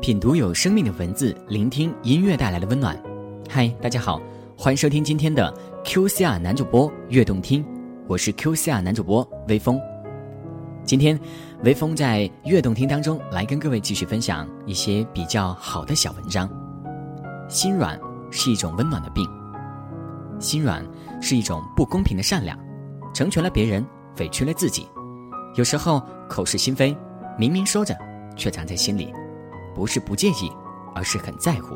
品读有生命的文字，聆听音乐带来的温暖。嗨，大家好，欢迎收听今天的 QCR 男主播悦动听，我是 QCR 男主播微风。今天，微风在悦动听当中来跟各位继续分享一些比较好的小文章。心软是一种温暖的病，心软是一种不公平的善良，成全了别人，委屈了自己。有时候口是心非，明明说着，却藏在心里。不是不介意，而是很在乎。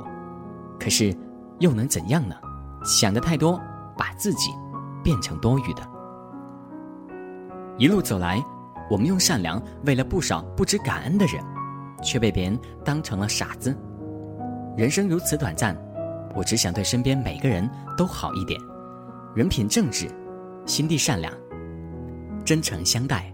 可是，又能怎样呢？想的太多，把自己变成多余的。一路走来，我们用善良喂了不少不知感恩的人，却被别人当成了傻子。人生如此短暂，我只想对身边每个人都好一点，人品正直，心地善良，真诚相待。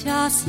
恰似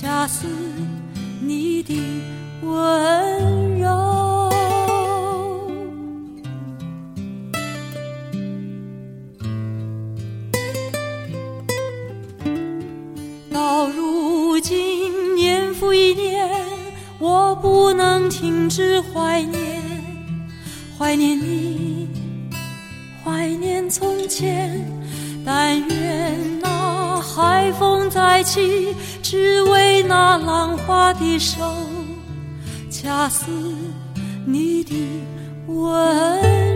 恰似你的温柔，到如今年复一年，我不能停止怀念，怀念你，怀念从前，但愿海风再起。只为那浪花的手，恰似你的吻。